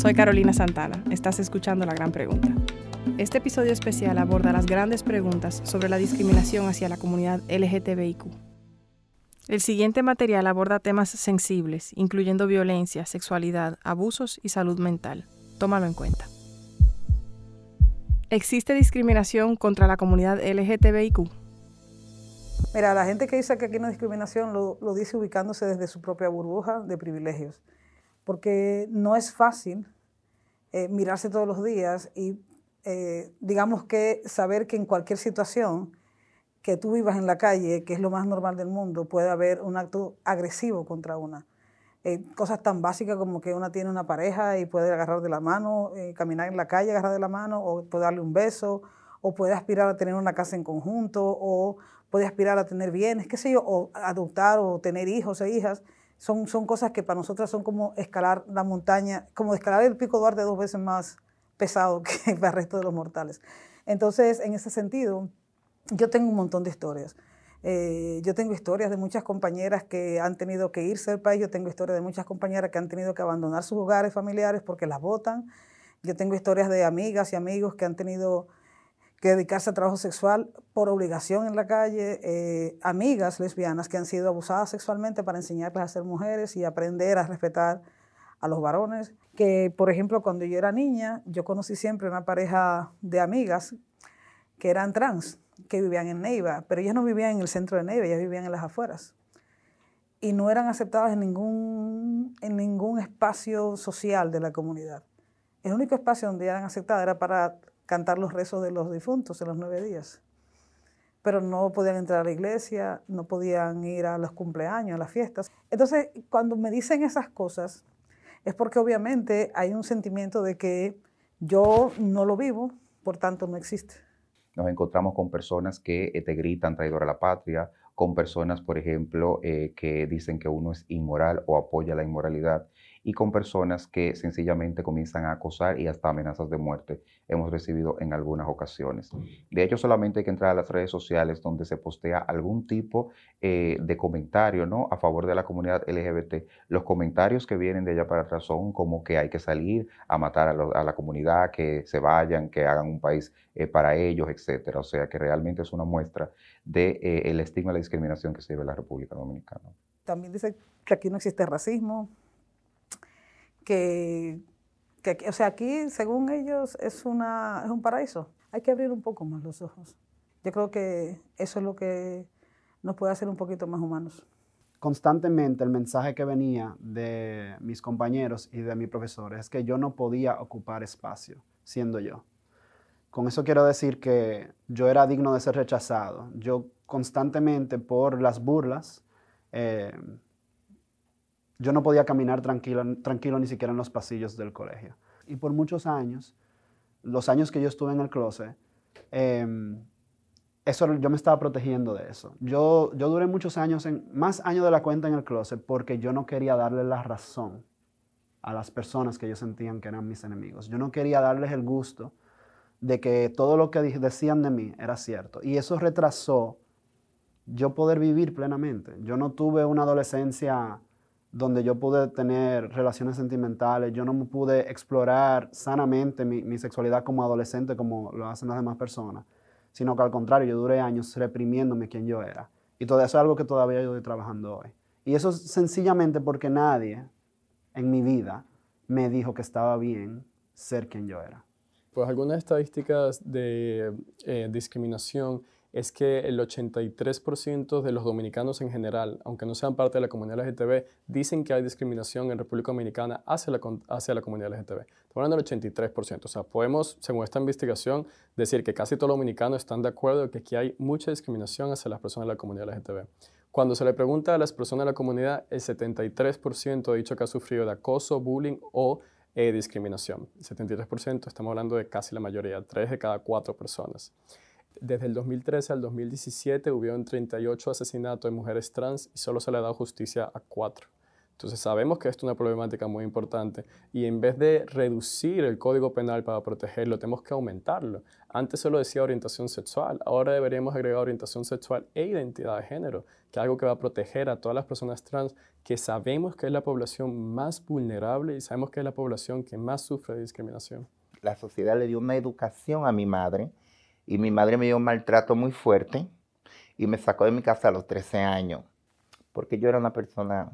Soy Carolina Santana. Estás escuchando La Gran Pregunta. Este episodio especial aborda las grandes preguntas sobre la discriminación hacia la comunidad LGTBIQ. El siguiente material aborda temas sensibles, incluyendo violencia, sexualidad, abusos y salud mental. Tómalo en cuenta. ¿Existe discriminación contra la comunidad LGTBIQ? Mira, la gente que dice que aquí no hay discriminación lo, dice ubicándose desde su propia burbuja de privilegios porque no es fácil eh, mirarse todos los días y eh, digamos que saber que en cualquier situación que tú vivas en la calle, que es lo más normal del mundo, puede haber un acto agresivo contra una. Eh, cosas tan básicas como que una tiene una pareja y puede agarrar de la mano, caminar en la calle, agarrar de la mano, o puede darle un beso, o puede aspirar a tener una casa en conjunto, o puede aspirar a tener bienes, qué sé yo, o adoptar o tener hijos e hijas son, son cosas que para nosotras son como escalar la montaña, como escalar el pico Duarte dos veces más pesado que para el resto de los mortales. Entonces, en ese sentido, yo tengo un montón de historias. Eh, yo tengo historias de muchas compañeras que han tenido que irse del país, yo tengo historias de muchas compañeras que han tenido que abandonar sus hogares familiares porque las votan. Yo tengo historias de amigas y amigos que han tenido que dedicarse a trabajo sexual por obligación en la calle, eh, amigas lesbianas que han sido abusadas sexualmente para enseñarles a ser mujeres y aprender a respetar a los varones. Que, por ejemplo, cuando yo era niña, yo conocí siempre una pareja de amigas que eran trans, que vivían en Neiva, pero ellas no vivían en el centro de Neiva, ellas vivían en las afueras. Y no eran aceptadas en ningún, en ningún espacio social de la comunidad. El único espacio donde eran aceptadas era para cantar los rezos de los difuntos en los nueve días. Pero no podían entrar a la iglesia, no podían ir a los cumpleaños, a las fiestas. Entonces, cuando me dicen esas cosas, es porque obviamente hay un sentimiento de que yo no lo vivo, por tanto no existe. Nos encontramos con personas que eh, te gritan traidor a la patria, con personas, por ejemplo, eh, que dicen que uno es inmoral o apoya la inmoralidad y con personas que sencillamente comienzan a acosar y hasta amenazas de muerte hemos recibido en algunas ocasiones. De hecho, solamente hay que entrar a las redes sociales donde se postea algún tipo eh, de comentario ¿no? a favor de la comunidad LGBT. Los comentarios que vienen de allá para atrás son como que hay que salir a matar a, la comunidad, que se vayan, que hagan un país eh, para ellos, etc. O sea que realmente es una muestra del de, eh, estigma y la discriminación que se vive en la República Dominicana. También dice que aquí no existe racismo, que, o sea, aquí, según ellos, es, una, es un paraíso. Hay que abrir un poco más los ojos. Yo creo que eso es lo que nos puede hacer un poquito más humanos. Constantemente el mensaje que venía de mis compañeros y de mi profesor es que yo no podía ocupar espacio siendo yo. Con eso quiero decir que yo era digno de ser rechazado. Yo constantemente por las burlas eh, yo no podía caminar tranquilo, tranquilo ni siquiera en los pasillos del colegio. Y por muchos años, los años que yo estuve en el closet, em, eso, yo me estaba protegiendo de eso. Yo, yo duré muchos años, en, más años de la cuenta en el closet, porque yo no quería darle la razón a las personas que yo sentían que eran mis enemigos. Yo no quería darles el gusto de que todo lo que decían de mí era cierto. Y eso retrasó yo poder vivir plenamente. Yo no tuve una adolescencia donde yo pude tener relaciones sentimentales, yo no pude explorar sanamente mi, sexualidad como adolescente como lo hacen las demás personas, sino que al contrario, yo duré años reprimiéndome quien yo era. Y todo eso es algo que todavía yo estoy trabajando hoy. Y eso es sencillamente porque nadie en mi vida me dijo que estaba bien ser quien yo era. Pues algunas estadísticas de eh, discriminación es que el 83% de los dominicanos en general, aunque no sean parte de la comunidad LGTB, dicen que hay discriminación en República Dominicana hacia la, hacia la comunidad LGTB. Estamos hablando del 83%. O sea, podemos, según esta investigación, decir que casi todos los dominicanos están de acuerdo en que aquí hay mucha discriminación hacia las personas de la comunidad LGTB. Cuando se le pregunta a las personas de la comunidad, el 73% ha dicho que ha sufrido de acoso, bullying o eh, discriminación. El 73%, estamos hablando de casi la mayoría, 3 de cada 4 personas. Desde el 2013 al 2017 hubieron 38 asesinatos de mujeres trans y solo se le ha dado justicia a 4. Entonces sabemos que esto es una problemática muy importante y en vez de reducir el código penal para protegerlo, tenemos que aumentarlo. Antes solo decía orientación sexual, ahora deberíamos agregar orientación sexual e identidad de género, que es algo que va a proteger a todas las personas trans que sabemos que es la población más vulnerable y sabemos que es la población que más sufre de discriminación. La sociedad le dio una educación a mi madre y mi madre me dio un maltrato muy fuerte y me sacó de mi casa a los 13 años porque yo era una persona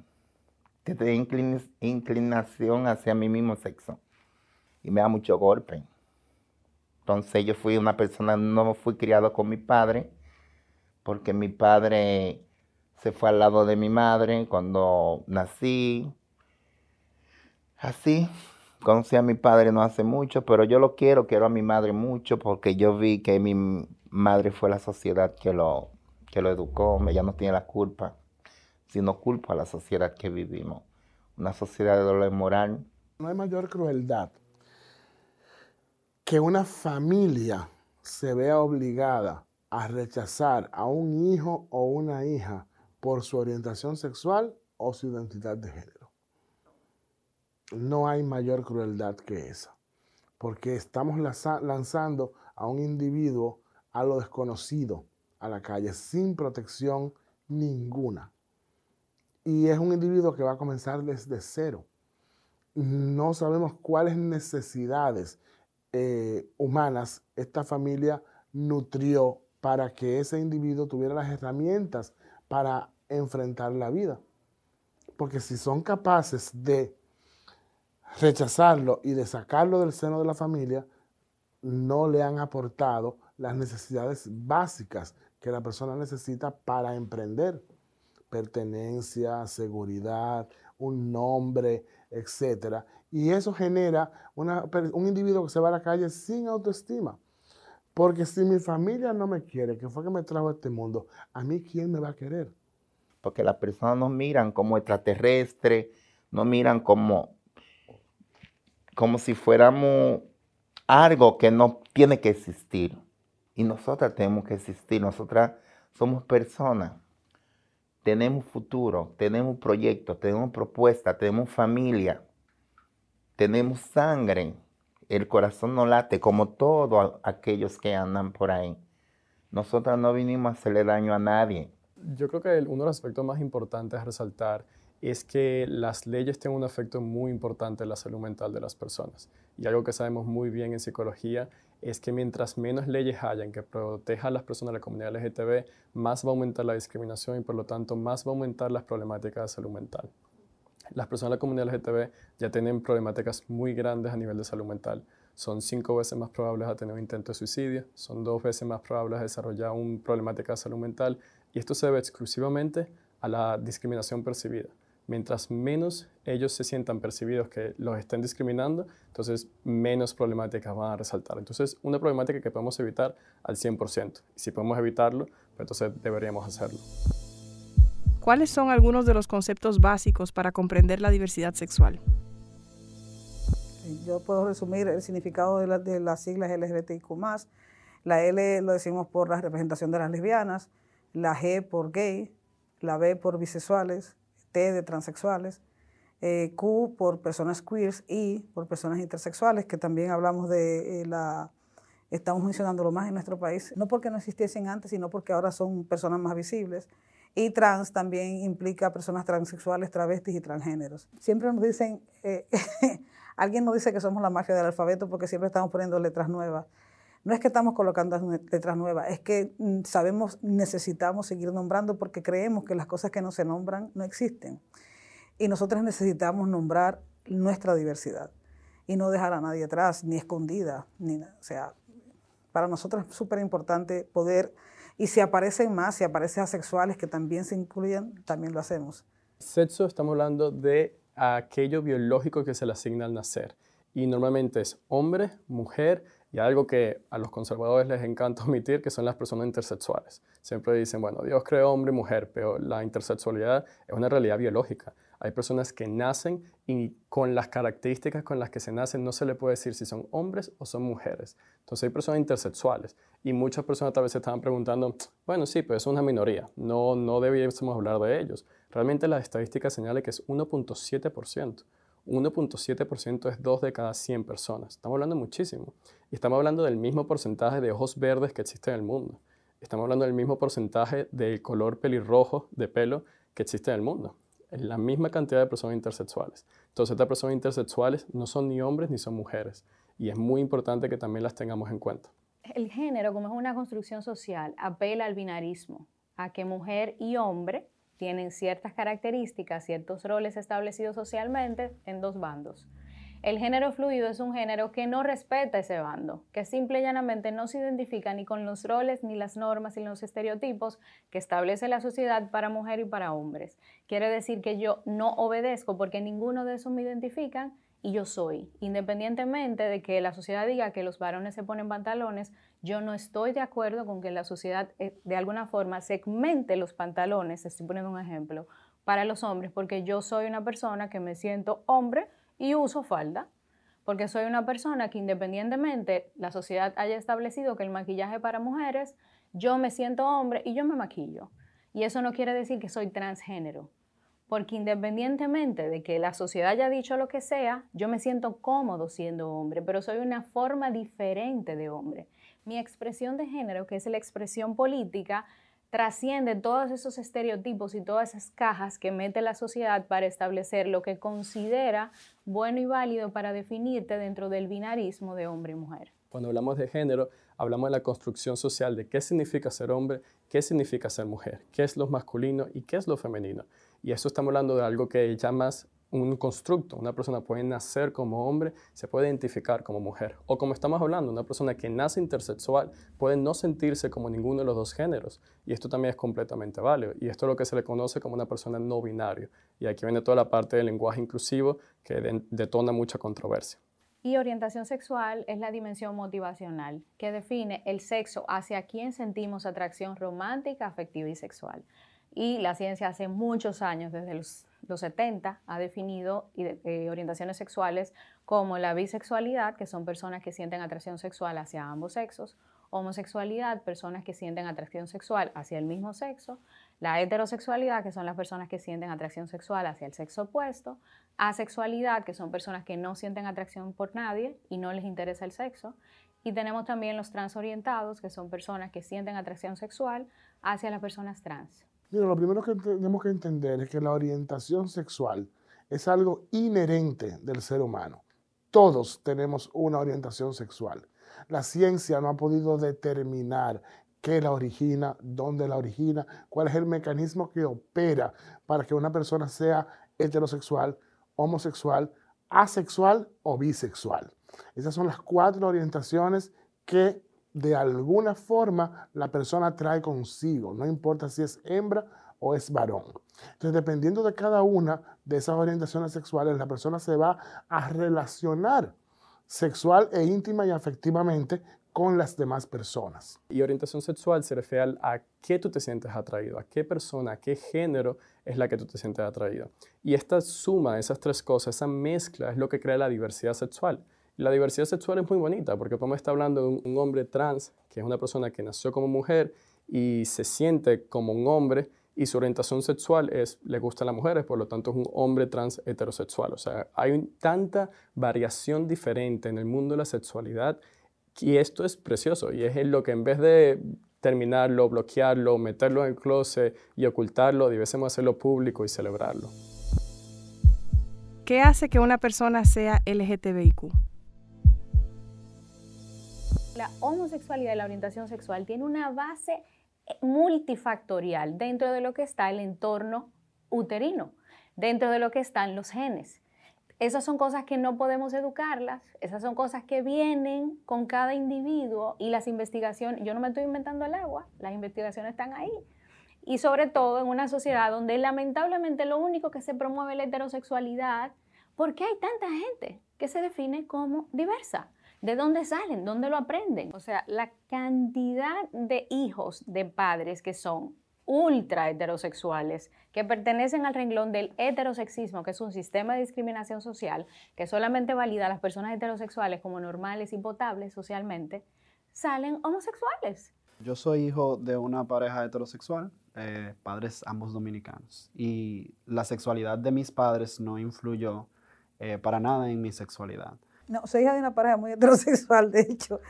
que tenía inclinación hacia mi mismo sexo y me da mucho golpe. Entonces yo fui una persona, no fui criado con mi padre, porque mi padre se fue al lado de mi madre cuando nací. Así, conocí a mi padre no hace mucho, pero yo lo quiero, quiero a mi madre mucho porque yo vi que mi madre fue la sociedad que lo, que lo educó, ella no tiene la culpa sino culpa a la sociedad que vivimos. Una sociedad de dolor moral. No hay mayor crueldad que una familia se vea obligada a rechazar a un hijo o una hija por su orientación sexual o su identidad de género. No hay mayor crueldad que esa, porque estamos lanzando a un individuo a lo desconocido, a la calle, sin protección ninguna. Y es un individuo que va a comenzar desde cero. No sabemos cuáles necesidades eh, humanas esta familia nutrió para que ese individuo tuviera las herramientas para enfrentar la vida. Porque si son capaces de rechazarlo y de sacarlo del seno de la familia, no le han aportado las necesidades básicas que la persona necesita para emprender pertenencia, seguridad, un nombre, etc. Y eso genera un individuo que se va a la calle sin autoestima. Porque si mi familia no me quiere, que fue que me trajo a este mundo, ¿a mí quién me va a querer? Porque las personas nos miran como extraterrestres, nos miran como, como si fuéramos algo que no tiene que existir. Y nosotras tenemos que existir, nosotras somos personas tenemos futuro, tenemos proyectos, tenemos propuestas, tenemos familia, tenemos sangre. El corazón no late como todos aquellos que andan por ahí. Nosotros no vinimos a hacerle daño a nadie. Yo creo que uno de los aspectos más importantes a resaltar es que las leyes tienen un efecto muy importante en la salud mental de las personas. Y algo que sabemos muy bien en psicología es que mientras menos leyes hayan que protejan a las personas de la comunidad LGTB, más va a aumentar la discriminación y por lo tanto más va a aumentar las problemáticas de salud mental. Las personas de la comunidad LGTB ya tienen problemáticas muy grandes a nivel de salud mental. Son cinco veces más probables a tener un intento de suicidio, son dos veces más probables a desarrollar una problemática de salud mental y esto se debe exclusivamente a la discriminación percibida mientras menos ellos se sientan percibidos que los estén discriminando, entonces menos problemáticas van a resaltar. Entonces, una problemática que podemos evitar al 100%. Y si podemos evitarlo, pues entonces deberíamos hacerlo. ¿Cuáles son algunos de los conceptos básicos para comprender la diversidad sexual? Yo puedo resumir el significado de, de las siglas LGBTIQ+. La L lo decimos por la representación de las lesbianas, la G por gay, la B por bisexuales, de transexuales, eh, Q por personas queers y por personas intersexuales, que también hablamos de eh, la, estamos mencionándolo más en nuestro país, no porque no existiesen antes, sino porque ahora son personas más visibles. Y trans también implica personas transexuales, travestis y transgéneros. Siempre nos dicen, eh, alguien nos dice que somos la mafia del alfabeto porque siempre estamos poniendo letras nuevas. No es que estamos colocando letras nuevas, es que mm, sabemos, necesitamos seguir nombrando porque creemos que las cosas que no se nombran no existen. Y nosotros necesitamos nombrar nuestra diversidad y no dejar a nadie atrás, ni escondida. Ni, o sea, para nosotros es súper importante poder, y si aparecen más, si aparecen asexuales que también se incluyan, también lo hacemos. Sexo, estamos hablando de aquello biológico que se le asigna al nacer. Y normalmente es hombre, mujer, y algo que a los conservadores les encanta omitir, que son las personas intersexuales. Siempre dicen, bueno, Dios creó hombre y mujer, pero la intersexualidad es una realidad biológica. Hay personas que nacen y con las características con las que se nacen no se le puede decir si son hombres o son mujeres. Entonces hay personas intersexuales y muchas personas tal vez se estaban preguntando, bueno, sí, pero es una minoría, no, no debiésemos hablar de ellos. Realmente las estadísticas señalan que es 1.7%. 1.7% es 2 de cada 100 personas. Estamos hablando muchísimo. Y estamos hablando del mismo porcentaje de ojos verdes que existe en el mundo. Estamos hablando del mismo porcentaje del color pelirrojo de pelo que existe en el mundo. Es la misma cantidad de personas intersexuales. Entonces, estas personas intersexuales no son ni hombres ni son mujeres. Y es muy importante que también las tengamos en cuenta. El género, como es una construcción social, apela al binarismo, a que mujer y hombre tienen ciertas características, ciertos roles establecidos socialmente en dos bandos. El género fluido es un género que no respeta ese bando, que simple y llanamente no se identifica ni con los roles, ni las normas, ni los estereotipos que establece la sociedad para mujer y para hombres. Quiere decir que yo no obedezco porque ninguno de esos me identifican y yo soy. Independientemente de que la sociedad diga que los varones se ponen pantalones, yo no estoy de acuerdo con que la sociedad eh, de alguna forma segmente los pantalones, estoy poniendo un ejemplo, para los hombres, porque yo soy una persona que me siento hombre y uso falda, porque soy una persona que independientemente la sociedad haya establecido que el maquillaje para mujeres, yo me siento hombre y yo me maquillo. Y eso no quiere decir que soy transgénero, porque independientemente de que la sociedad haya dicho lo que sea, yo me siento cómodo siendo hombre, pero soy una forma diferente de hombre. Mi expresión de género, que es la expresión política, trasciende todos esos estereotipos y todas esas cajas que mete la sociedad para establecer lo que considera bueno y válido para definirte dentro del binarismo de hombre y mujer. Cuando hablamos de género, hablamos de la construcción social de qué significa ser hombre, qué significa ser mujer, qué es lo masculino y qué es lo femenino. Y eso estamos hablando de algo que llamas un constructo. Una persona puede nacer como hombre, se puede identificar como mujer. O como estamos hablando, una persona que nace intersexual puede no sentirse como ninguno de los dos géneros. Y esto también es completamente válido. Y esto es lo que se le conoce como una persona no binario. Y aquí viene toda la parte del lenguaje inclusivo que detona mucha controversia. Y orientación sexual es la dimensión motivacional que define el sexo hacia quien sentimos atracción romántica, afectiva y sexual. Y la ciencia hace muchos años, desde los, 70, ha definido eh, orientaciones sexuales como la bisexualidad, que son personas que sienten atracción sexual hacia ambos sexos, homosexualidad, personas que sienten atracción sexual hacia el mismo sexo, la heterosexualidad, que son las personas que sienten atracción sexual hacia el sexo opuesto, asexualidad, que son personas que no sienten atracción por nadie y no les interesa el sexo, y tenemos también los transorientados, que son personas que sienten atracción sexual hacia las personas trans. Mira, lo primero que tenemos que entender es que la orientación sexual es algo inherente del ser humano. Todos tenemos una orientación sexual. La ciencia no ha podido determinar qué la origina, dónde la origina, cuál es el mecanismo que opera para que una persona sea heterosexual, homosexual, asexual o bisexual. Esas son las cuatro orientaciones que de alguna forma la persona trae consigo, no importa si es hembra o es varón. Entonces, dependiendo de cada una de esas orientaciones sexuales, la persona se va a relacionar sexual e íntima y afectivamente con las demás personas. Y orientación sexual se refiere a qué tú te sientes atraído, a qué persona, a qué género es la que tú te sientes atraído. Y esta suma de esas tres cosas, esa mezcla, es lo que crea la diversidad sexual. La diversidad sexual es muy bonita porque podemos estar hablando de un, hombre trans, que es una persona que nació como mujer y se siente como un hombre y su orientación sexual es, le gustan las mujeres, por lo tanto es un hombre trans heterosexual. O sea, hay tanta variación diferente en el mundo de la sexualidad y esto es precioso y es lo que en vez de terminarlo, bloquearlo, meterlo en el closet y ocultarlo, debiésemos hacerlo público y celebrarlo. ¿Qué hace que una persona sea LGTBIQ? La homosexualidad y la orientación sexual tiene una base eh, multifactorial dentro de lo que está el entorno uterino, dentro de lo que están los genes. Esas son cosas que no podemos educarlas, esas son cosas que vienen con cada individuo y las investigaciones, yo no me estoy inventando el agua, las investigaciones están ahí. Y sobre todo en una sociedad donde lamentablemente lo único que se promueve es la heterosexualidad, porque hay tanta gente que se define como diversa. ¿De dónde salen? ¿Dónde lo aprenden? O sea, la cantidad de hijos de padres que son ultra heterosexuales que pertenecen al renglón del heterosexismo, que es un sistema de discriminación social que solamente valida a las personas heterosexuales como normales y potables socialmente, salen homosexuales. Yo soy hijo de una pareja heterosexual, eh, padres ambos dominicanos, y la sexualidad de mis padres no influyó eh, para nada en mi sexualidad. No, soy hija de una pareja muy heterosexual, de hecho.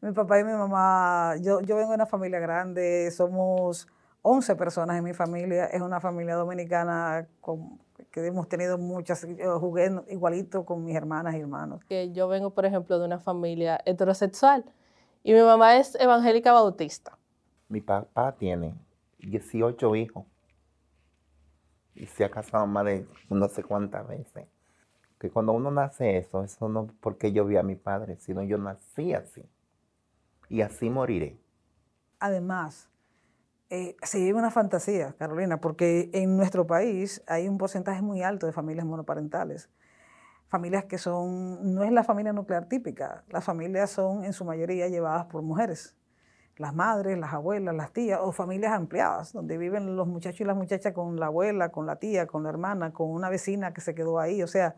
Mi papá y mi mamá, yo, yo vengo de una familia grande, somos 11 personas en mi familia, es una familia dominicana con, que hemos tenido muchas, yo jugué igualito con mis hermanas y hermanos. Que yo vengo, por ejemplo, de una familia heterosexual y mi mamá es evangélica bautista. Mi papá tiene 18 hijos y se ha casado más de no sé cuántas veces. Que cuando uno nace eso, eso no porque yo vi a mi padre, sino yo nací así y así moriré. Además, eh, se vive una fantasía, Carolina, porque en nuestro país hay un porcentaje muy alto de familias monoparentales. Familias que son, no es la familia nuclear típica, las familias son en su mayoría llevadas por mujeres, las madres, las abuelas, las tías, o familias ampliadas, donde viven los muchachos y las muchachas con la abuela, con la tía, con la hermana, con una vecina que se quedó ahí. O sea,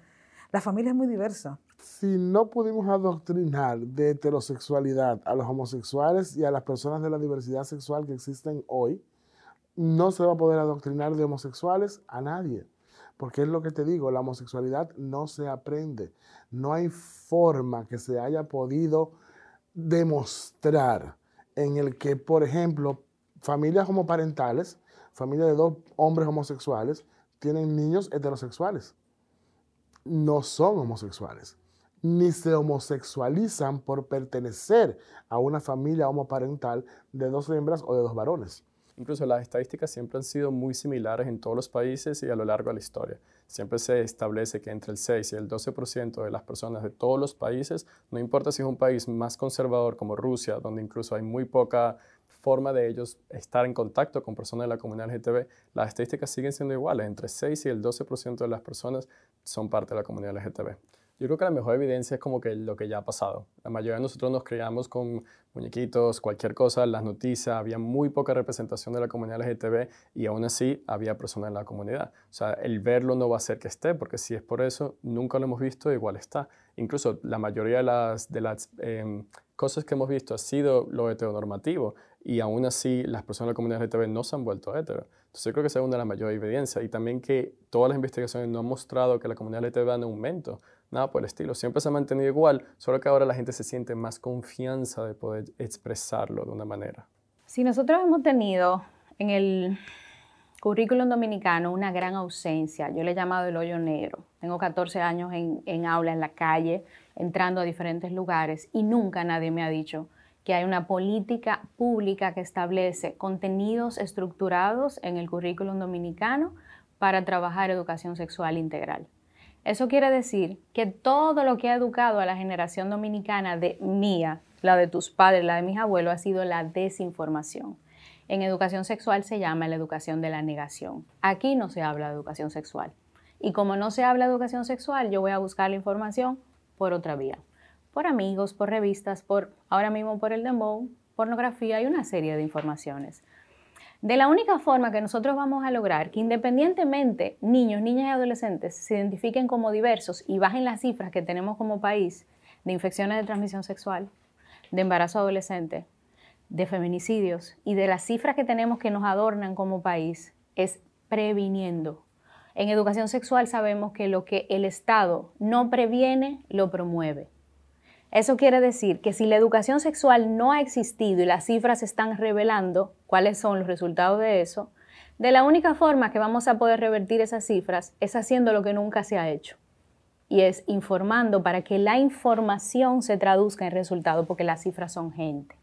la familia es muy diversa. Si no pudimos adoctrinar de heterosexualidad a los homosexuales y a las personas de la diversidad sexual que existen hoy, no se va a poder adoctrinar de homosexuales a nadie. Porque es lo que te digo, la homosexualidad no se aprende. No hay forma que se haya podido demostrar en el que, por ejemplo, familias homoparentales, familias de dos hombres homosexuales, tienen niños heterosexuales no son homosexuales, ni se homosexualizan por pertenecer a una familia homoparental de dos hembras o de dos varones. Incluso las estadísticas siempre han sido muy similares en todos los países y a lo largo de la historia. Siempre se establece que entre el 6 y el 12% de las personas de todos los países, no importa si es un país más conservador como Rusia, donde incluso hay muy poca forma de ellos estar en contacto con personas de la comunidad LGTB, las estadísticas siguen siendo iguales. Entre 6 y el 12% de las personas son parte de la comunidad LGTB. Yo creo que la mejor evidencia es como que lo que ya ha pasado. La mayoría de nosotros nos criamos con muñequitos, cualquier cosa, las noticias, había muy poca representación de la comunidad LGTB y aún así había personas en la comunidad. O sea, el verlo no va a hacer que esté, porque si es por eso, nunca lo hemos visto, igual está. Incluso la mayoría de las, de las em, cosas que hemos visto ha sido lo heteronormativo y aún así las personas de la comunidad LGTB no se han vuelto hetero. Entonces yo creo que esa es una de las mayores evidencias y también que todas las investigaciones no han mostrado que la comunidad LGTB va en aumento, nada por el estilo, siempre se ha mantenido igual, solo que ahora la gente se siente más confianza de poder expresarlo de una manera. Si nosotros hemos tenido en el currículum dominicano una gran ausencia, yo le he llamado el hoyo negro, tengo 14 años en, en aula, en la calle, entrando a diferentes lugares y nunca nadie me ha dicho que hay una política pública que establece contenidos estructurados en el currículum dominicano para trabajar educación sexual integral. Eso quiere decir que todo lo que ha educado a la generación dominicana de mía, la de tus padres, la de mis abuelos, ha sido la desinformación. En educación sexual se llama la educación de la negación. Aquí no se habla de educación sexual. Y como no se habla de educación sexual, yo voy a buscar la información por otra vía por amigos, por revistas, por ahora mismo por el dembow, pornografía y una serie de informaciones. De la única forma que nosotros vamos a lograr que independientemente niños, niñas y adolescentes se identifiquen como diversos y bajen las cifras que tenemos como país de infecciones de transmisión sexual, de embarazo adolescente, de feminicidios y de las cifras que tenemos que nos adornan como país, es previniendo. En educación sexual sabemos que lo que el Estado no previene, lo promueve. Eso quiere decir que si la educación sexual no ha existido y las cifras están revelando cuáles son los resultados de eso, de la única forma que vamos a poder revertir esas cifras es haciendo lo que nunca se ha hecho. Y es informando para que la información se traduzca en resultados, porque las cifras son gente.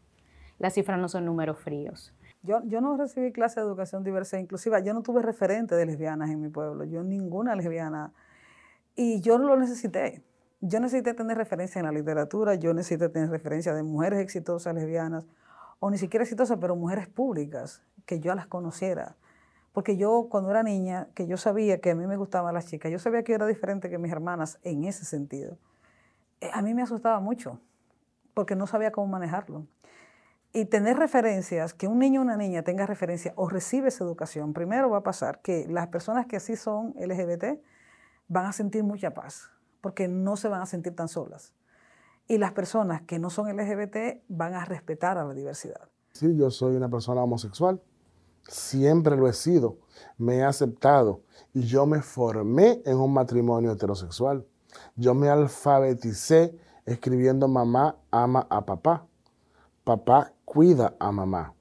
Las cifras no son números fríos. Yo, no recibí clase de educación diversa e inclusiva. Yo no tuve referente de lesbianas en mi pueblo. Yo ninguna lesbiana. Y yo lo necesité yo necesité tener referencia en la literatura, yo necesité tener referencia de mujeres exitosas lesbianas, o ni siquiera exitosas, pero mujeres públicas, que yo las conociera. Porque yo cuando era niña, que yo sabía que a mí me gustaban las chicas, yo sabía que yo era diferente que mis hermanas en ese sentido. Eh, a mí me asustaba mucho, porque no sabía cómo manejarlo. Y tener referencias, que un niño o una niña tenga referencia o recibe esa educación, primero va a pasar que las personas que así son LGBT van a sentir mucha paz, porque no se van a sentir tan solas. Y las personas que no son LGBT van a respetar a la diversidad. Sí, yo soy una persona homosexual, siempre lo he sido, me he aceptado y yo me formé en un matrimonio heterosexual. Yo me alfabeticé escribiendo mamá ama a papá. Papá cuida a mamá.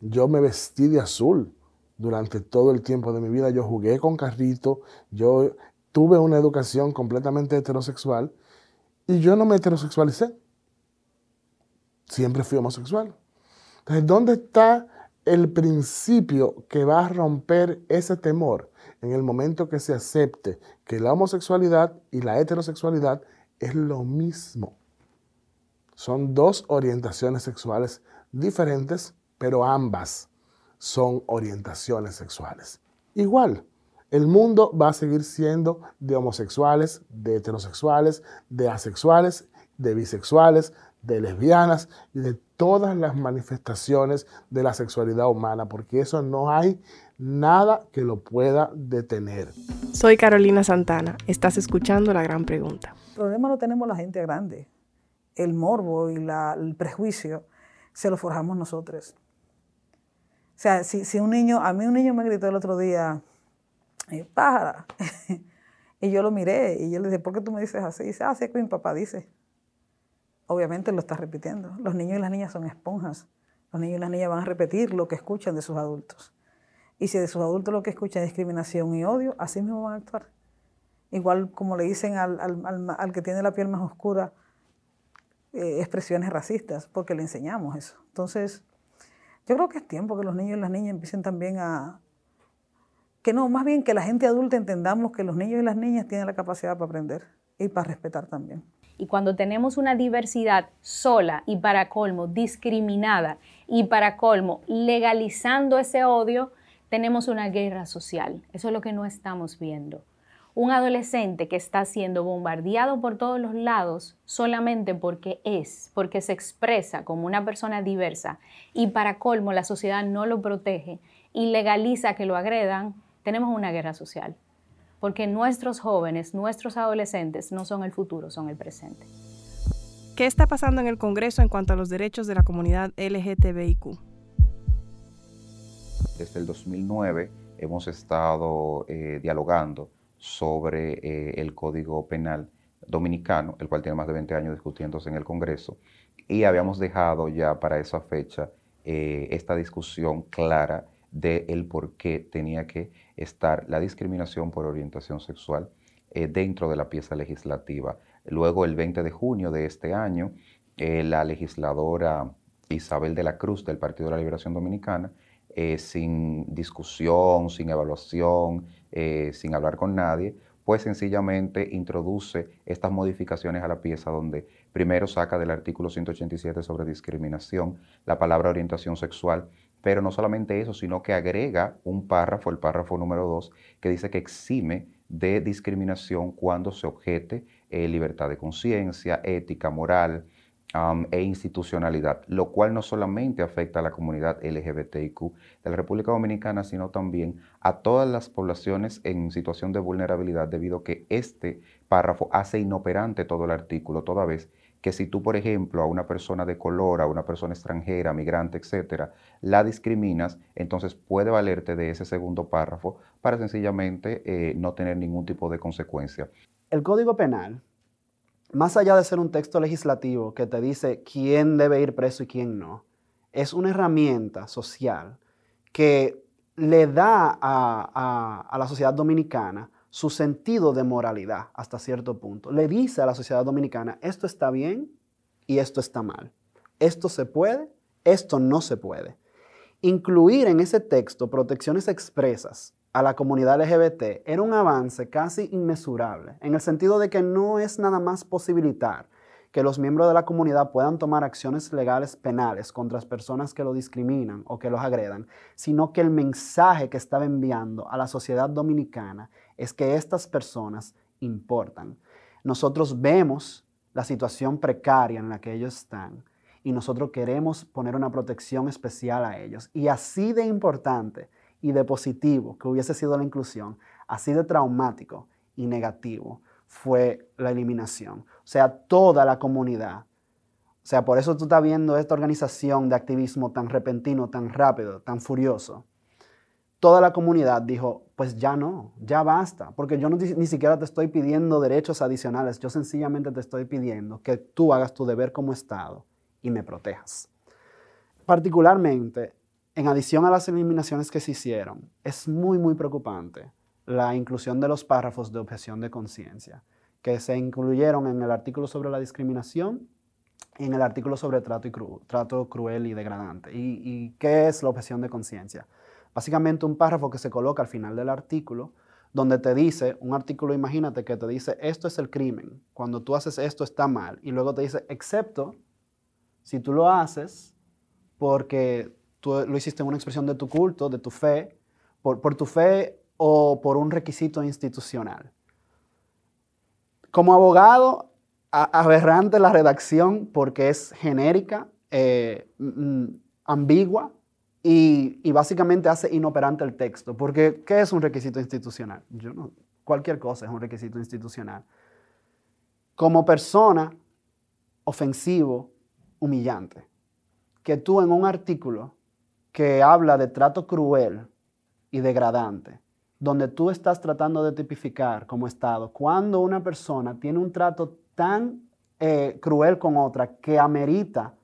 Yo me vestí de azul durante todo el tiempo de mi vida. Yo jugué con carrito, yo tuve una educación completamente heterosexual y yo no me heterosexualicé. Siempre fui homosexual. Entonces, ¿dónde está el principio que va a romper ese temor en el momento que se acepte que la homosexualidad y la heterosexualidad es lo mismo? Son dos orientaciones sexuales diferentes, pero ambas son orientaciones sexuales. Igual, el mundo va a seguir siendo de homosexuales, de heterosexuales, de asexuales, de bisexuales, de lesbianas y de todas las manifestaciones de la sexualidad humana, porque eso no hay nada que lo pueda detener. Soy Carolina Santana, estás escuchando La Gran Pregunta. El problema lo tenemos la gente grande. El morbo y el prejuicio se lo forjamos nosotros. O sea, si, un niño, a mí un niño me gritó el otro día, eh, pájara, y yo lo miré y yo le dije, ¿por qué tú me dices así? Y dice, ah, sí, es que mi papá dice. Obviamente lo está repitiendo. Los niños y las niñas son esponjas. Los niños y las niñas van a repetir lo que escuchan de sus adultos. Y si de sus adultos lo que escuchan es discriminación y odio, así mismo van a actuar. Igual como le dicen al, al que tiene la piel más oscura, eh, expresiones racistas, porque le enseñamos eso. Entonces, yo creo que es tiempo que los niños y las niñas empiecen también a... Que no, más bien que la gente adulta entendamos que los niños y las niñas tienen la capacidad para aprender y para respetar también. Y cuando tenemos una diversidad sola y para colmo discriminada y para colmo legalizando ese odio, tenemos una guerra social. Eso es lo que no estamos viendo un adolescente que está siendo bombardeado por todos los lados solamente porque es, porque se expresa como una persona diversa y para colmo la sociedad no lo protege y legaliza que lo agredan, tenemos una guerra social. Porque nuestros jóvenes, nuestros adolescentes no son el futuro, son el presente. ¿Qué está pasando en el Congreso en cuanto a los derechos de la comunidad LGTBIQ? Desde el 2009 hemos estado eh, dialogando sobre eh, el Código Penal dominicano, el cual tiene más de 20 años discutiéndose en el Congreso, y habíamos dejado ya para esa fecha eh, esta discusión clara de el por qué tenía que estar la discriminación por orientación sexual eh, dentro de la pieza legislativa. Luego, el 20 de junio de este año, la legisladora Isabel de la Cruz del Partido de la Liberación Dominicana, sin discusión, sin evaluación, eh, sin hablar con nadie, pues sencillamente introduce estas modificaciones a la pieza donde primero saca del artículo 187 sobre discriminación la palabra orientación sexual, pero no solamente eso, sino que agrega un párrafo, el párrafo número 2, que dice que exime de discriminación cuando se objete eh, libertad de conciencia, ética, moral, e institucionalidad, lo cual no solamente afecta a la comunidad LGBTIQ de la República Dominicana, sino también a todas las poblaciones en situación de vulnerabilidad, debido a que este párrafo hace inoperante todo el artículo, toda vez que si tú, por ejemplo, a una persona de color, a una persona extranjera, migrante, etcétera, la discriminas, entonces puede valerte de ese segundo párrafo para sencillamente eh, no tener ningún tipo de consecuencia. El Código Penal más allá de ser un texto legislativo que te dice quién debe ir preso y quién no, es una herramienta social que le da a, la sociedad dominicana su sentido de moralidad hasta cierto punto. Le dice a la sociedad dominicana, esto está bien y esto está mal. Esto se puede, esto no se puede. Incluir en ese texto protecciones expresas a la comunidad LGBT era un avance casi inmesurable, en el sentido de que no es nada más posibilitar que los miembros de la comunidad puedan tomar acciones legales penales contra las personas que lo discriminan o que los agredan, sino que el mensaje que estaba enviando a la sociedad dominicana es que estas personas importan. Nosotros vemos la situación precaria en la que ellos están y nosotros queremos poner una protección especial a ellos. Y así de importante y de positivo que hubiese sido la inclusión, así de traumático y negativo fue la eliminación. O sea, toda la comunidad. O sea, por eso tú estás viendo esta organización de activismo tan repentino, tan rápido, tan furioso. Toda la comunidad dijo, pues ya no, ya basta, porque yo ni siquiera te estoy pidiendo derechos adicionales, yo sencillamente te estoy pidiendo que tú hagas tu deber como Estado y me protejas. Particularmente, en adición a las eliminaciones que se hicieron, es muy, muy preocupante la inclusión de los párrafos de objeción de conciencia, que se incluyeron en el artículo sobre la discriminación y en el artículo sobre trato, cruel y degradante. ¿Y, ¿Y qué es la objeción de conciencia? Básicamente un párrafo que se coloca al final del artículo, donde te dice, un artículo, imagínate que te dice, esto es el crimen, cuando tú haces esto está mal, y luego te dice, excepto si tú lo haces porque tú lo hiciste en una expresión de tu culto, de tu fe, por, tu fe o por un requisito institucional. Como abogado, aberrante la redacción porque es genérica, eh, mm, ambigua y, y, básicamente hace inoperante el texto. Porque, ¿qué es un requisito institucional? Yo cualquier cosa es un requisito institucional. Como persona, ofensivo, humillante. Que tú en un artículo que habla de trato cruel y degradante, donde tú estás tratando de tipificar como Estado, cuando una persona tiene un trato tan eh, cruel con otra que amerita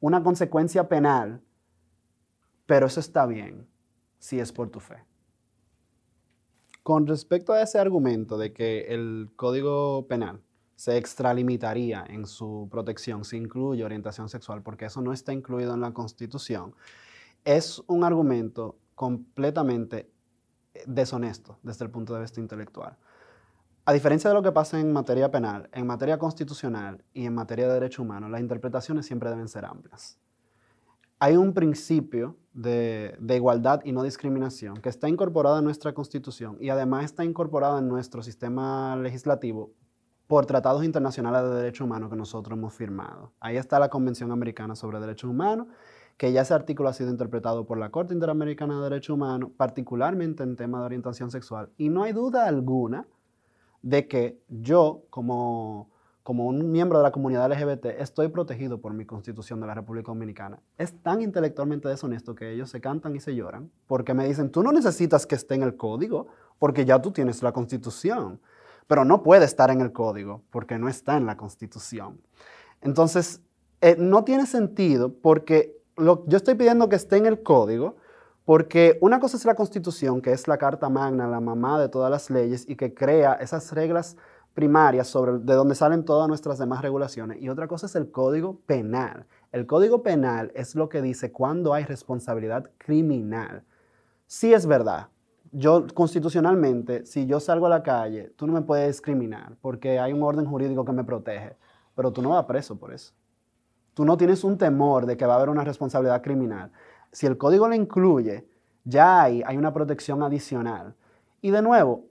una consecuencia penal, pero eso está bien si es por tu fe. Con respecto a ese argumento de que el Código Penal se extralimitaría en su protección si incluye orientación sexual, porque eso no está incluido en la Constitución, es un argumento completamente eh, deshonesto desde el punto de vista intelectual. A diferencia de lo que pasa en materia penal, en materia constitucional y en materia de derecho humano, las interpretaciones siempre deben ser amplias. Hay un principio de, de, igualdad y no discriminación que está incorporado en nuestra constitución y además está incorporado en nuestro sistema legislativo por tratados internacionales de derechos humanos que nosotros hemos firmado. Ahí está la Convención Americana sobre Derechos Humanos, que ya ese artículo ha sido interpretado por la Corte Interamericana de Derechos Humanos, particularmente en tema de orientación sexual. Y no hay duda alguna de que yo, como, como un miembro de la comunidad LGBT, estoy protegido por mi constitución de la República Dominicana. Es tan intelectualmente deshonesto que ellos se cantan y se lloran porque me dicen, tú no necesitas que esté en el código porque ya tú tienes la constitución pero no puede estar en el código porque no está en la constitución. Entonces, eh, no tiene sentido porque yo estoy pidiendo que esté en el código porque una cosa es la constitución, que es la carta magna, la mamá de todas las leyes y que crea esas reglas primarias sobre de donde salen todas nuestras demás regulaciones. Y otra cosa es el código penal. El código penal es lo que dice cuando hay responsabilidad criminal. Sí es verdad, yo constitucionalmente, si yo salgo a la calle, tú no me puedes discriminar porque hay un orden jurídico que me protege, pero tú no vas preso por eso. Tú no tienes un temor de que va a haber una responsabilidad criminal. Si el código lo incluye, ya hay, hay una protección adicional. Y de nuevo,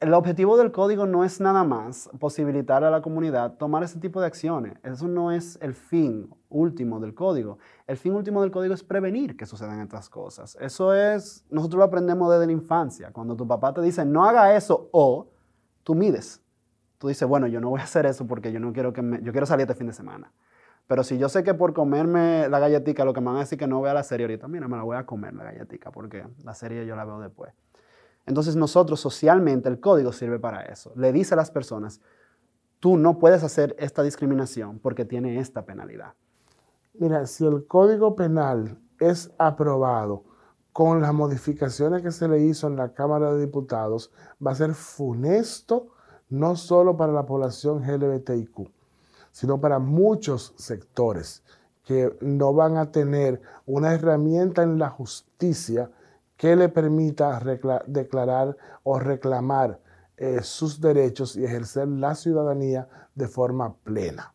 el objetivo del código no es nada más posibilitar a la comunidad tomar ese tipo de acciones. Eso no es el fin último del código. El fin último del código es prevenir que sucedan estas cosas. Eso es, nosotros lo aprendemos desde la infancia. Cuando tu papá te dice, no haga eso o tú mides. Tú dices, bueno, yo no voy a hacer eso porque yo no quiero que me, yo quiero salir este fin de semana. Pero si yo sé que por comerme la galletica lo que me van a decir que no vea la serie ahorita, mira, me la voy a comer la galletica porque la serie yo la veo después. Entonces nosotros socialmente el código sirve para eso. Le dice a las personas, tú no puedes hacer esta discriminación porque tiene esta penalidad. Mira, si el código penal es aprobado con las modificaciones que se le hizo en la Cámara de Diputados, va a ser funesto no solo para la población LGBTIQ, sino para muchos sectores que no van a tener una herramienta en la justicia que le permita declarar o reclamar eh, sus derechos y ejercer la ciudadanía de forma plena.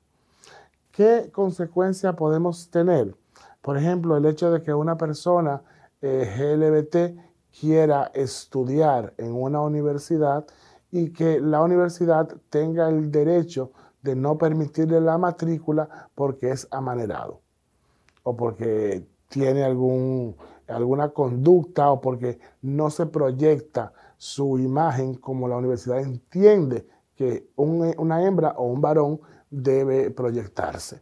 ¿Qué consecuencia podemos tener? Por ejemplo, el hecho de que una persona eh, quiera estudiar en una universidad y que la universidad tenga el derecho de no permitirle la matrícula porque es amanerado. o porque tiene algún, alguna conducta o porque no se proyecta su imagen como la universidad entiende que una hembra o un varón debe proyectarse.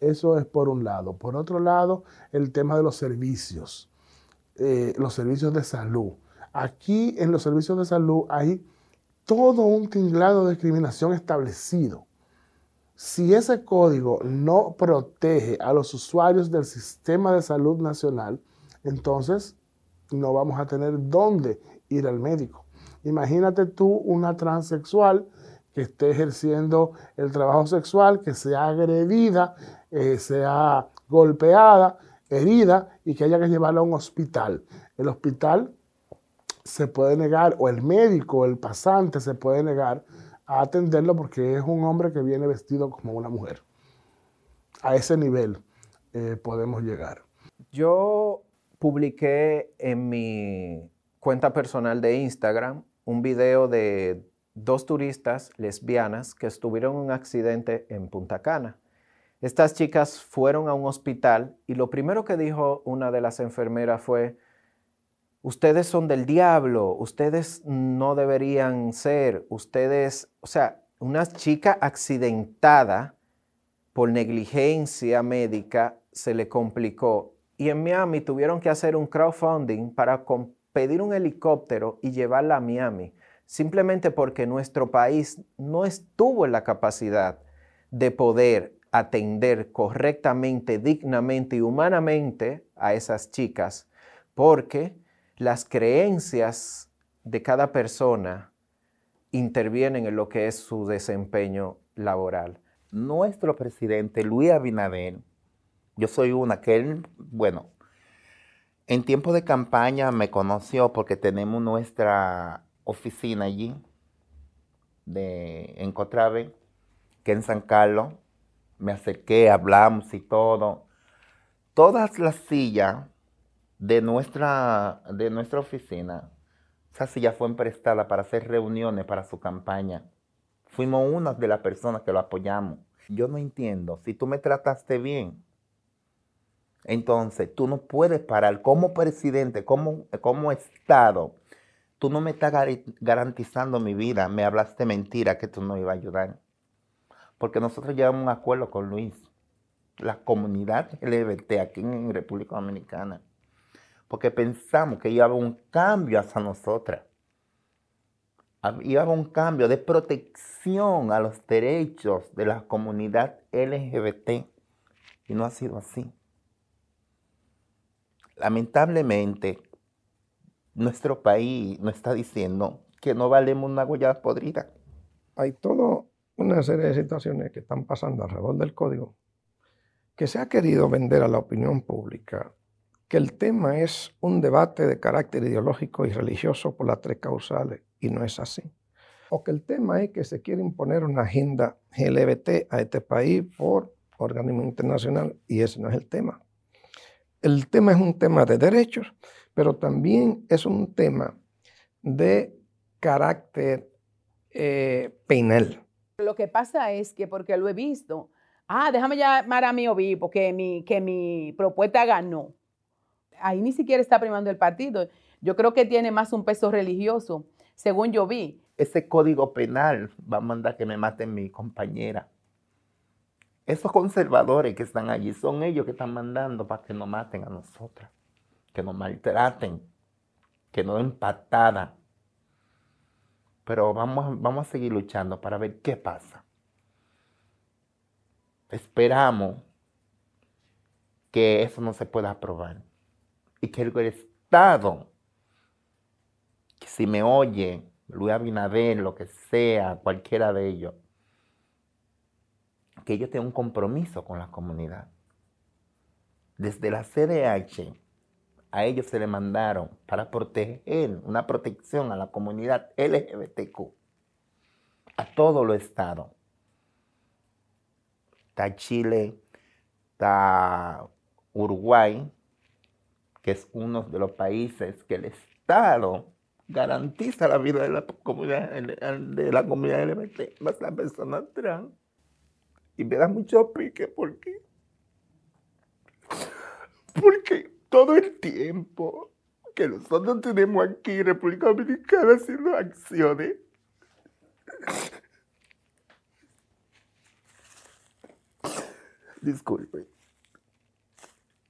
Eso es por un lado. Por otro lado, el tema de los servicios, eh, los servicios de salud. Aquí en los servicios de salud hay todo un tinglado de discriminación establecido. Si ese código no protege a los usuarios del sistema de salud nacional, entonces no vamos a tener dónde ir al médico. Imagínate tú una transexual que esté ejerciendo el trabajo sexual, que sea agredida, eh, sea golpeada, herida y que haya que llevarla a un hospital. El hospital se puede negar, o el médico, el pasante se puede negar a atenderlo porque es un hombre que viene vestido como una mujer. A ese nivel eh, podemos llegar. Yo publiqué en mi cuenta personal de Instagram un video de dos turistas lesbianas que estuvieron en un accidente en Punta Cana. Estas chicas fueron a un hospital y lo primero que dijo una de las enfermeras fue, ustedes son del diablo, ustedes no deberían ser, ustedes, o sea, una chica accidentada por negligencia médica se le complicó. Y en Miami tuvieron que hacer un crowdfunding para pedir un helicóptero y llevarla a Miami, simplemente porque nuestro país no estuvo en la capacidad de poder atender correctamente, dignamente y humanamente a esas chicas, porque las creencias de cada persona intervienen en lo que es su desempeño laboral. Nuestro presidente Luis Abinader, yo soy una que él, bueno, en tiempo de campaña me conoció porque tenemos nuestra oficina allí de, en Cotrave, que en San Carlos. Me acerqué, hablamos y todo. Todas las sillas de nuestra, de nuestra oficina, esa silla fue prestada para hacer reuniones para su campaña. Fuimos una de las personas que lo apoyamos. Yo no entiendo, si tú me trataste bien, entonces tú no puedes parar como presidente, como, como Estado, tú no me estás garantizando mi vida, me hablaste mentira que tú no ibas a ayudar. Porque nosotros llevamos un acuerdo con Luis, la comunidad LGBT aquí en República Dominicana porque pensamos que iba un cambio hacia nosotras. Iba un cambio de protección a los derechos de la comunidad LGBT y no ha sido así. Lamentablemente, nuestro país nos está diciendo que no valemos una huella podrida. Hay toda una serie de situaciones que están pasando alrededor del código que se ha querido vender a la opinión pública que el tema es un debate de carácter ideológico y religioso por las tres causales, y no es así. O que el tema es que se quiere imponer una agenda LGBT a este país por organismo internacional, y ese no es el tema. El tema es un tema de derechos, pero también es un tema de carácter eh, penal. Lo que pasa es que, porque lo he visto, ah, déjame llamar a mi obispo porque mi, que mi propuesta ganó ahí ni siquiera está primando el partido. Yo creo que tiene más un peso religioso, según yo vi. Ese código penal va a mandar que me maten mi compañera. Esos conservadores que están allí son ellos que están mandando para que nos maten a nosotras, que nos maltraten, que nos den patada. Pero vamos, vamos a seguir luchando para ver qué pasa. Esperamos que eso no se pueda aprobar y que el Estado, si me oye, Luis Abinader, lo que sea, cualquiera de ellos, que ellos tengan un compromiso con la comunidad. Desde la CDH, a ellos se le mandaron para proteger, una protección a la comunidad LGBTQ, a todo lo Estado. Está Chile, está Uruguay, que es uno de los países que el Estado garantiza la vida de la comunidad, de la comunidad LGBT, más la persona trans. Y me da mucho pique porque Porque todo el tiempo que nosotros tenemos aquí en República Dominicana haciendo acciones, disculpe,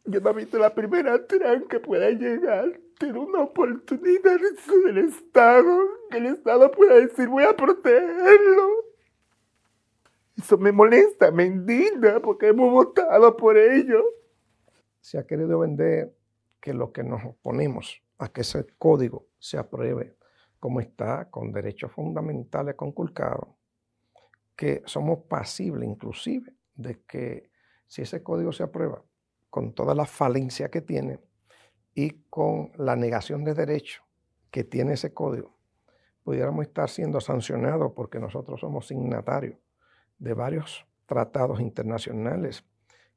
yo no visto la primera tran que pueda llegar, tener una oportunidad del Estado, que el Estado pueda decir voy a protegerlo. Eso me molesta, me indigna, porque hemos votado por ello. Se ha querido vender que lo que nos oponemos a que ese código se apruebe como está, con derechos fundamentales conculcados, que somos pasibles inclusive de que si ese código se aprueba con toda la falencia que tiene y con la negación de derechos que tiene ese código, pudiéramos estar siendo sancionados porque nosotros somos signatarios de varios tratados internacionales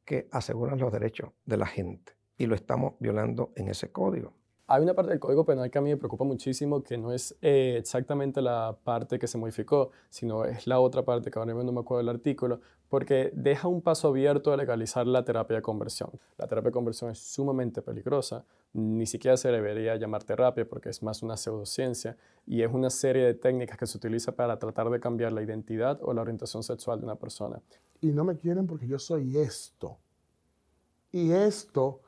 que aseguran los derechos de la gente y lo estamos violando en ese código. Hay una parte del Código Penal que a mí me preocupa muchísimo, que no es eh, exactamente la parte que se modificó, sino es la otra parte, que ahora mismo no me acuerdo del artículo, porque deja un paso abierto a legalizar la terapia de conversión. La terapia de conversión es sumamente peligrosa, ni siquiera se debería llamar terapia porque es más una pseudociencia y es una serie de técnicas que se utiliza para tratar de cambiar la identidad o la orientación sexual de una persona. Y no me quieren porque yo soy esto. Y esto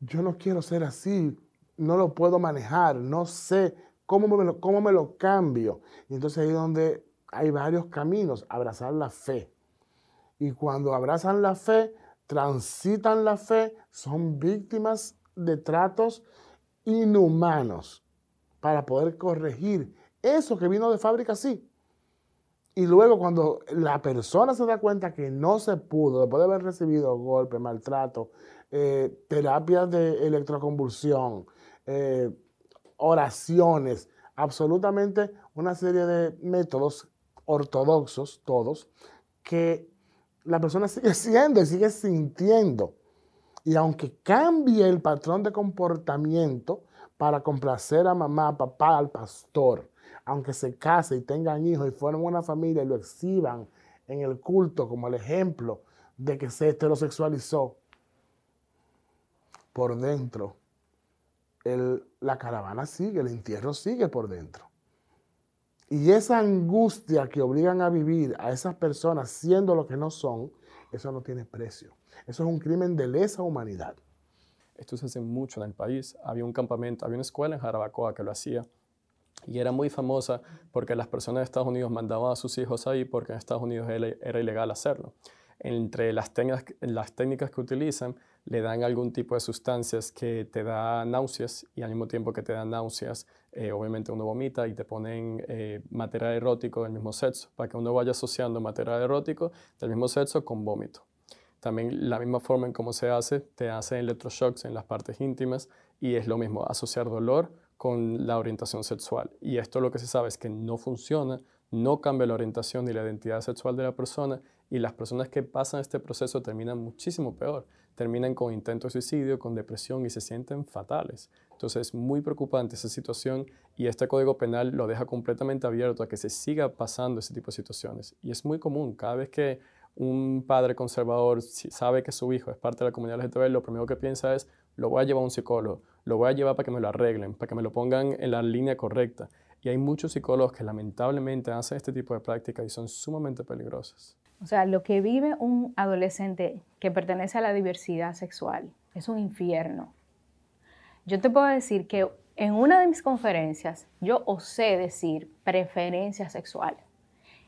yo no quiero ser así, no lo puedo manejar, no sé cómo me lo, cómo me lo cambio. Y entonces ahí es donde hay varios caminos, abrazar la fe. Y cuando abrazan la fe, transitan la fe, son víctimas de tratos inhumanos para poder corregir eso que vino de fábrica sí. Y luego cuando la persona se da cuenta que no se pudo, después de haber recibido golpe, maltrato, eh, terapias de electroconvulsión, eh, oraciones, absolutamente una serie de métodos ortodoxos, todos, que la persona sigue siendo y sigue sintiendo. Y aunque cambie el patrón de comportamiento para complacer a mamá, papá, al pastor, aunque se case y tengan hijos y formen una familia y lo exhiban en el culto como el ejemplo de que se heterosexualizó, por dentro, la caravana sigue, el entierro sigue por dentro. Y esa angustia que obligan a vivir a esas personas siendo lo que no son, eso no tiene precio. Eso es un crimen de lesa humanidad. Esto se hace mucho en el país. Había un campamento, había una escuela en Jarabacoa que lo hacía. Y era muy famosa porque las personas de Estados Unidos mandaban a sus hijos ahí porque en Estados Unidos era ilegal hacerlo. Entre las técnicas, las técnicas que utilizan le dan algún tipo de sustancias que te da náuseas y al mismo tiempo que te dan náuseas, eh, obviamente uno vomita y te ponen eh, material erótico del mismo sexo, para que uno vaya asociando material erótico del mismo sexo con vómito. También la misma forma en cómo se hace, te hacen electroshocks en las partes íntimas y es lo mismo, asociar dolor con la orientación sexual. Y esto lo que se sabe es que no funciona, no cambia la orientación ni la identidad sexual de la persona y las personas que pasan este proceso terminan muchísimo peor terminan con intento de suicidio, con depresión y se sienten fatales. Entonces es muy preocupante esa situación y este Código Penal lo deja completamente abierto a que se siga pasando ese tipo de situaciones. Y es muy común, cada vez que un padre conservador sabe que su hijo es parte de la comunidad LGTB, lo primero que piensa es, lo voy a llevar a un psicólogo, lo voy a llevar para que me lo arreglen, para que me lo pongan en la línea correcta. Y hay muchos psicólogos que lamentablemente hacen este tipo de prácticas y son sumamente peligrosas. O sea, lo que vive un adolescente que pertenece a la diversidad sexual es un infierno. Yo te puedo decir que en una de mis conferencias yo osé decir preferencia sexual.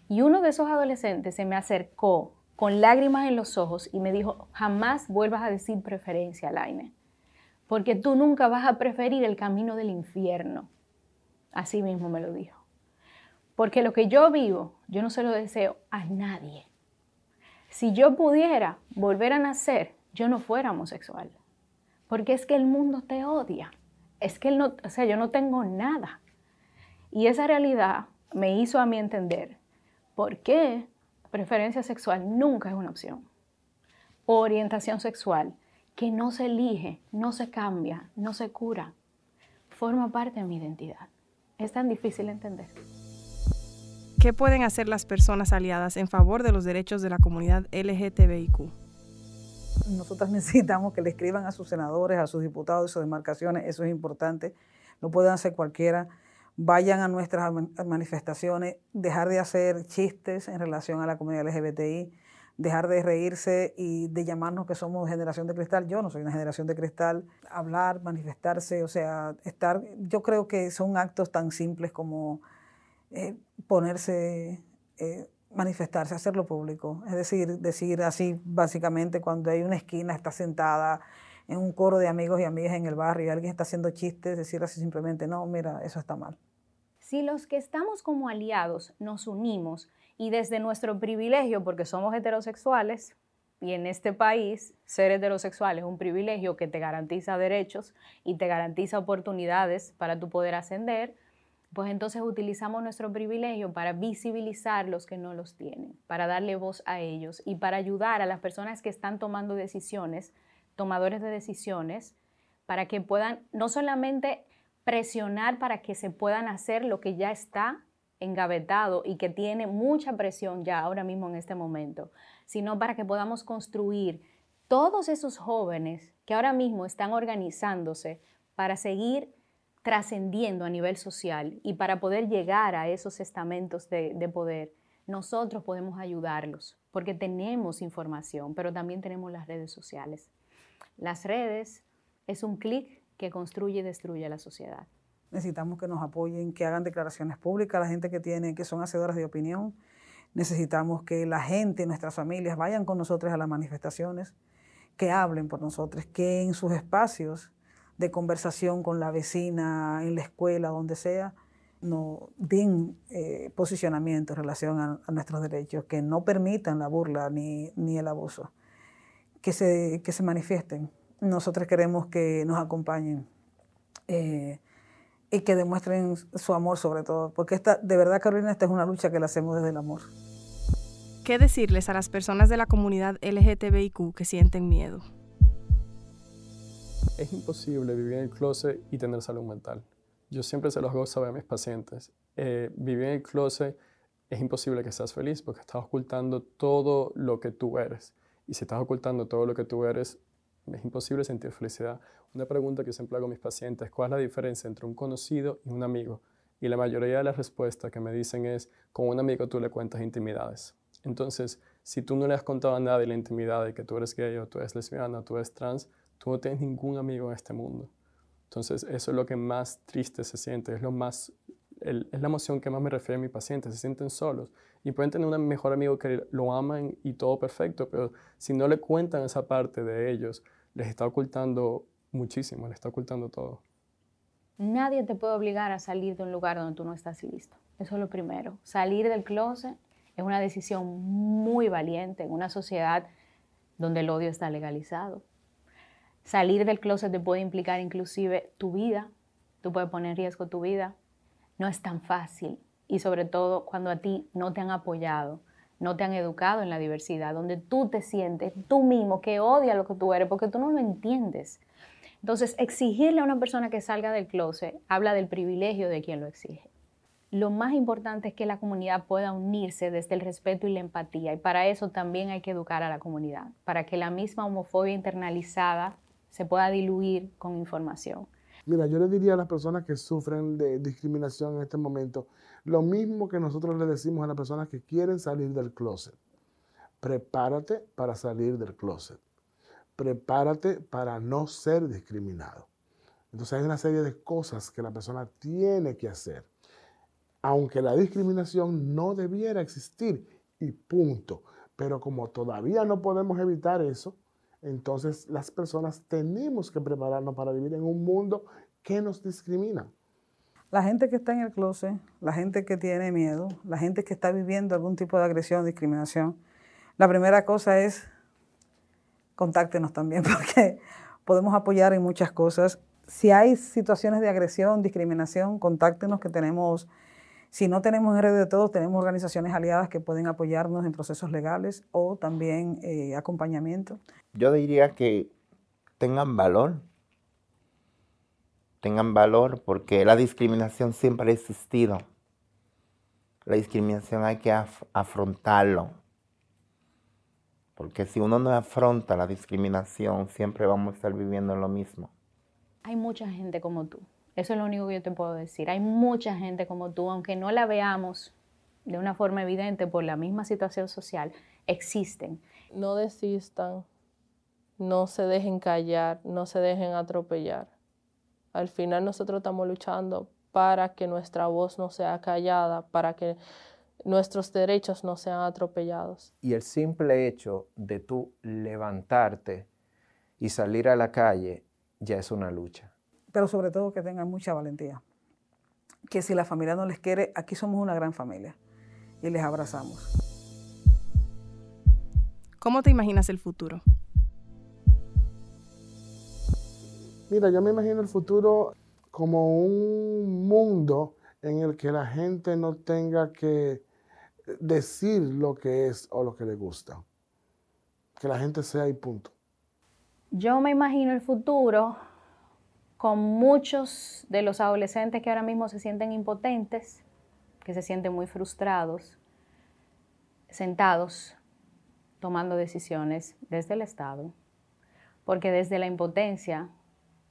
Y uno de esos adolescentes se me acercó con lágrimas en los ojos y me dijo, jamás vuelvas a decir preferencia, Laine, porque tú nunca vas a preferir el camino del infierno. Así mismo me lo dijo. Porque lo que yo vivo, yo no se lo deseo a nadie. Si yo pudiera volver a nacer, yo no fuera homosexual. Porque es que el mundo te odia. Es que no, o sea, yo no tengo nada. Y esa realidad me hizo a mí entender por qué preferencia sexual nunca es una opción. Orientación sexual que no se elige, no se cambia, no se cura, forma parte de mi identidad. Es tan difícil entender. ¿Qué pueden hacer las personas aliadas en favor de los derechos de la comunidad LGTBIQ? Nosotras necesitamos que le escriban a sus senadores, a sus diputados de sus demarcaciones, eso es importante. Lo pueden hacer cualquiera. Vayan a nuestras manifestaciones, dejar de hacer chistes en relación a la comunidad LGBTI, dejar de reírse y de llamarnos que somos generación de cristal. Yo no soy una generación de cristal. Hablar, manifestarse, o sea, estar. Yo creo que son actos tan simples como eh, ponerse, eh, manifestarse, hacerlo público. Es decir, decir así básicamente cuando hay una esquina, está sentada en un coro de amigos y amigas en el barrio y alguien está haciendo chistes, decir así simplemente, no, mira, eso está mal. Si los que estamos como aliados nos unimos y desde nuestro privilegio, porque somos heterosexuales, y en este país ser heterosexual es un privilegio que te garantiza derechos y te garantiza oportunidades para tu poder ascender, pues entonces utilizamos nuestro privilegio para visibilizar los que no los tienen, para darle voz a ellos y para ayudar a las personas que están tomando decisiones, tomadores de decisiones, para que puedan no solamente presionar para que se puedan hacer lo que ya está engavetado y que tiene mucha presión ya ahora mismo en este momento, sino para que podamos construir todos esos jóvenes que ahora mismo están organizándose para seguir trascendiendo a nivel social y para poder llegar a esos estamentos de, de, poder, nosotros podemos ayudarlos porque tenemos información, pero también tenemos las redes sociales. Las redes es un clic que construye y destruye la sociedad. Necesitamos que nos apoyen, que hagan declaraciones públicas, la gente que tiene, que son hacedoras de opinión. Necesitamos que la gente, nuestras familias, vayan con nosotros a las manifestaciones, que hablen por nosotros, que en sus espacios de conversación con la vecina, en la escuela, donde sea, no den eh, posicionamiento en relación a, nuestros derechos, que no permitan la burla ni, ni el abuso, que se, que se manifiesten. Nosotros queremos que nos acompañen eh, y que demuestren su amor sobre todo, porque esta, de verdad, Carolina, esta es una lucha que la hacemos desde el amor. ¿Qué decirles a las personas de la comunidad LGTBIQ que sienten miedo? Es imposible vivir en el closet y tener salud mental. Yo siempre se los hago saber a mis pacientes. Eh, vivir en el closet es imposible que seas feliz porque estás ocultando todo lo que tú eres. Y si estás ocultando todo lo que tú eres, es imposible sentir felicidad. Una pregunta que siempre hago a mis pacientes, ¿cuál es la diferencia entre un conocido y un amigo? Y la mayoría de las respuestas que me dicen es, con un amigo tú le cuentas intimidades. Entonces, si tú no le has contado a nadie la intimidad de que tú eres gay o tú eres lesbiana o tú eres trans, Tú no tienes ningún amigo en este mundo. Entonces, eso es lo que más triste se siente, es, lo más, es la emoción que más me refiere a mis pacientes, se sienten solos. Y pueden tener un mejor amigo que lo aman y todo perfecto, pero si no le cuentan esa parte de ellos, les está ocultando muchísimo, les está ocultando todo. Nadie te puede obligar a salir de un lugar donde tú no estás listo. Eso es lo primero. Salir del closet es una decisión muy valiente en una sociedad donde el odio está legalizado. Salir del closet te puede implicar inclusive tu vida, tú puedes poner en riesgo tu vida. No es tan fácil y sobre todo cuando a ti no te han apoyado, no te han educado en la diversidad, donde tú te sientes tú mismo que odia lo que tú eres porque tú no lo entiendes. Entonces, exigirle a una persona que salga del closet habla del privilegio de quien lo exige. Lo más importante es que la comunidad pueda unirse desde el respeto y la empatía y para eso también hay que educar a la comunidad, para que la misma homofobia internalizada se pueda diluir con información. Mira, yo le diría a las personas que sufren de discriminación en este momento lo mismo que nosotros le decimos a las personas que quieren salir del closet. Prepárate para salir del closet. Prepárate para no ser discriminado. Entonces hay una serie de cosas que la persona tiene que hacer. Aunque la discriminación no debiera existir y punto. Pero como todavía no podemos evitar eso, entonces las personas tenemos que prepararnos para vivir en un mundo que nos discrimina. La gente que está en el closet, la gente que tiene miedo, la gente que está viviendo algún tipo de agresión discriminación, la primera cosa es contáctenos también porque podemos apoyar en muchas cosas. Si hay situaciones de agresión, discriminación, contáctenos que tenemos si no tenemos red de todos, tenemos organizaciones aliadas que pueden apoyarnos en procesos legales o también eh, acompañamiento. Yo diría que tengan valor, tengan valor porque la discriminación siempre ha existido. La discriminación hay que afrontarlo. Porque si uno no afronta la discriminación, siempre vamos a estar viviendo en lo mismo. Hay mucha gente como tú. Eso es lo único que yo te puedo decir. Hay mucha gente como tú, aunque no la veamos de una forma evidente por la misma situación social, existen. No desistan, no se dejen callar, no se dejen atropellar. Al final nosotros estamos luchando para que nuestra voz no sea callada, para que nuestros derechos no sean atropellados. Y el simple hecho de tú levantarte y salir a la calle ya es una lucha. Pero sobre todo que tengan mucha valentía. Que si la familia no les quiere, aquí somos una gran familia y les abrazamos. ¿Cómo te imaginas el futuro? Mira, yo me imagino el futuro como un mundo en el que la gente no tenga que decir lo que es o lo que le gusta. Que la gente sea y punto. Yo me imagino el futuro con muchos de los adolescentes que ahora mismo se sienten impotentes, que se sienten muy frustrados, sentados tomando decisiones desde el Estado, porque desde la impotencia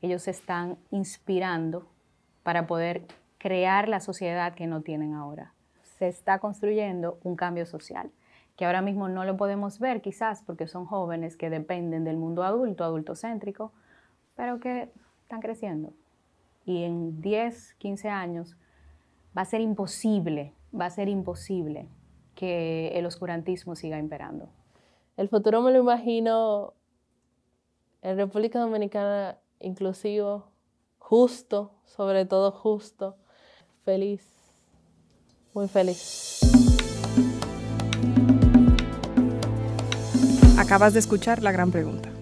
ellos se están inspirando para poder crear la sociedad que no tienen ahora. Se está construyendo un cambio social, que ahora mismo no lo podemos ver quizás porque son jóvenes que dependen del mundo adulto, adultocéntrico, pero que están creciendo. Y en 10, 15 años va a ser imposible, va a ser imposible que el oscurantismo siga imperando. El futuro me lo imagino en República Dominicana inclusivo, justo, sobre todo justo, feliz, muy feliz. Acabas de escuchar la gran pregunta.